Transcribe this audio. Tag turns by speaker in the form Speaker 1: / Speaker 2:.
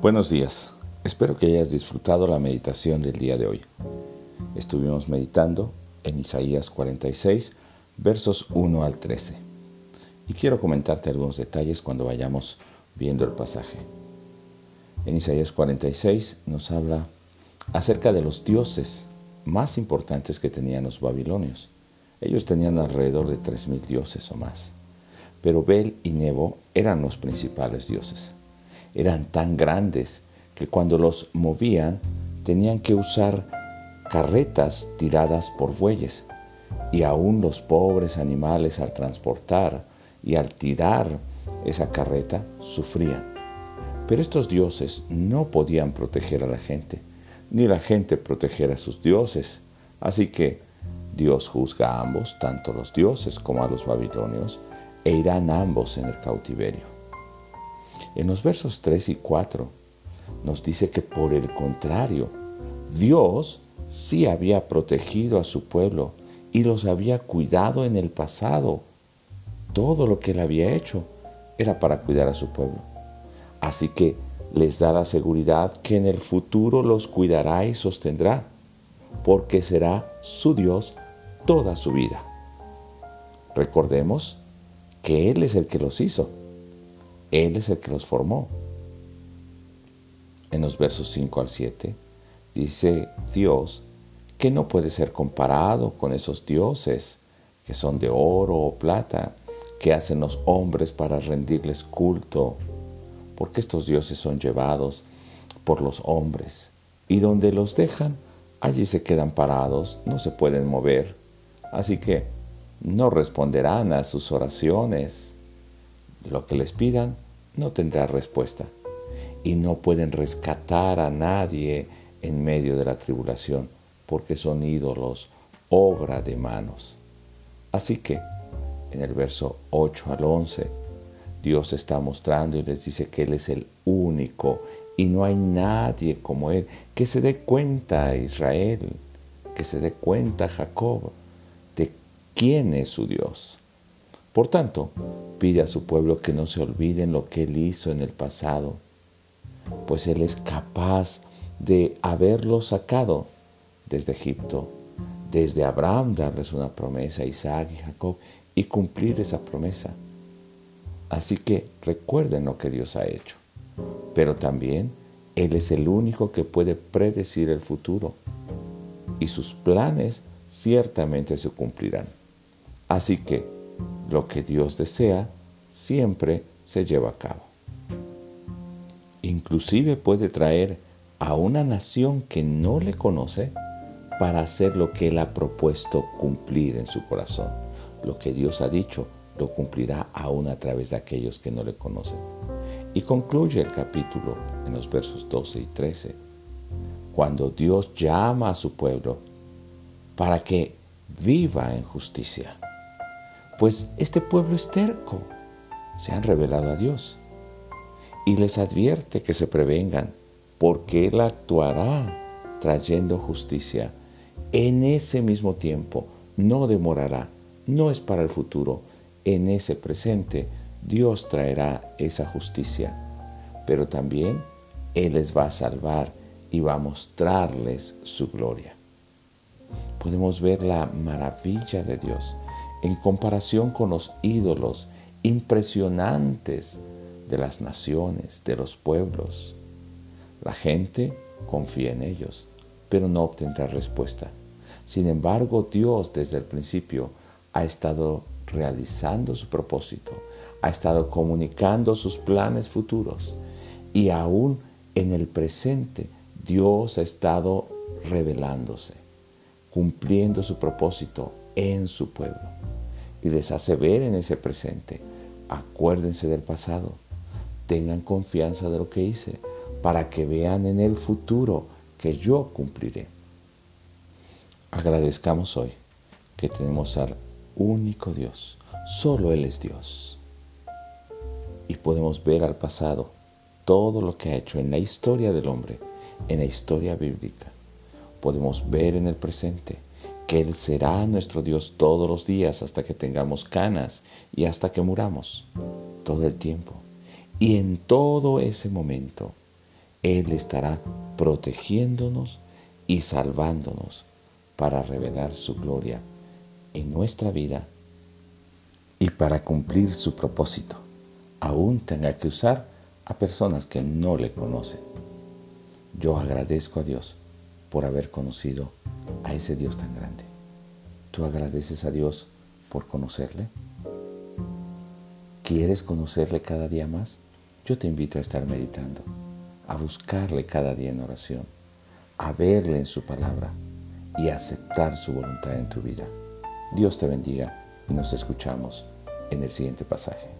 Speaker 1: Buenos días. Espero que hayas disfrutado la meditación del día de hoy. Estuvimos meditando en Isaías 46, versos 1 al 13. Y quiero comentarte algunos detalles cuando vayamos viendo el pasaje. En Isaías 46 nos habla acerca de los dioses más importantes que tenían los babilonios. Ellos tenían alrededor de 3.000 dioses o más. Pero Bel y Nebo eran los principales dioses eran tan grandes que cuando los movían tenían que usar carretas tiradas por bueyes. Y aún los pobres animales al transportar y al tirar esa carreta sufrían. Pero estos dioses no podían proteger a la gente, ni la gente proteger a sus dioses. Así que Dios juzga a ambos, tanto los dioses como a los babilonios, e irán ambos en el cautiverio. En los versos 3 y 4 nos dice que por el contrario, Dios sí había protegido a su pueblo y los había cuidado en el pasado. Todo lo que él había hecho era para cuidar a su pueblo. Así que les da la seguridad que en el futuro los cuidará y sostendrá, porque será su Dios toda su vida. Recordemos que Él es el que los hizo él es el que los formó. En los versos 5 al 7 dice Dios que no puede ser comparado con esos dioses que son de oro o plata, que hacen los hombres para rendirles culto, porque estos dioses son llevados por los hombres, y donde los dejan, allí se quedan parados, no se pueden mover, así que no responderán a sus oraciones lo que les pidan no tendrá respuesta y no pueden rescatar a nadie en medio de la tribulación porque son ídolos, obra de manos. Así que en el verso 8 al 11, Dios está mostrando y les dice que Él es el único y no hay nadie como Él. Que se dé cuenta Israel, que se dé cuenta Jacob de quién es su Dios. Por tanto, pide a su pueblo que no se olviden lo que Él hizo en el pasado, pues Él es capaz de haberlo sacado desde Egipto, desde Abraham darles una promesa a Isaac y Jacob y cumplir esa promesa. Así que recuerden lo que Dios ha hecho, pero también Él es el único que puede predecir el futuro y sus planes ciertamente se cumplirán. Así que lo que Dios desea siempre se lleva a cabo. Inclusive puede traer a una nación que no le conoce para hacer lo que Él ha propuesto cumplir en su corazón. Lo que Dios ha dicho lo cumplirá aún a través de aquellos que no le conocen. Y concluye el capítulo en los versos 12 y 13, cuando Dios llama a su pueblo para que viva en justicia pues este pueblo es terco. Se han revelado a Dios. Y les advierte que se prevengan, porque Él actuará trayendo justicia. En ese mismo tiempo, no demorará, no es para el futuro. En ese presente, Dios traerá esa justicia. Pero también Él les va a salvar y va a mostrarles su gloria. Podemos ver la maravilla de Dios en comparación con los ídolos impresionantes de las naciones, de los pueblos. La gente confía en ellos, pero no obtendrá respuesta. Sin embargo, Dios desde el principio ha estado realizando su propósito, ha estado comunicando sus planes futuros y aún en el presente Dios ha estado revelándose, cumpliendo su propósito en su pueblo y les hace ver en ese presente. Acuérdense del pasado, tengan confianza de lo que hice, para que vean en el futuro que yo cumpliré. Agradezcamos hoy que tenemos al único Dios, solo Él es Dios. Y podemos ver al pasado todo lo que ha hecho en la historia del hombre, en la historia bíblica. Podemos ver en el presente que Él será nuestro Dios todos los días hasta que tengamos canas y hasta que muramos, todo el tiempo. Y en todo ese momento, Él estará protegiéndonos y salvándonos para revelar su gloria en nuestra vida y para cumplir su propósito, aún tenga que usar a personas que no le conocen. Yo agradezco a Dios por haber conocido a ese Dios tan grande. ¿Tú agradeces a Dios por conocerle? ¿Quieres conocerle cada día más? Yo te invito a estar meditando, a buscarle cada día en oración, a verle en su palabra y a aceptar su voluntad en tu vida. Dios te bendiga y nos escuchamos en el siguiente pasaje.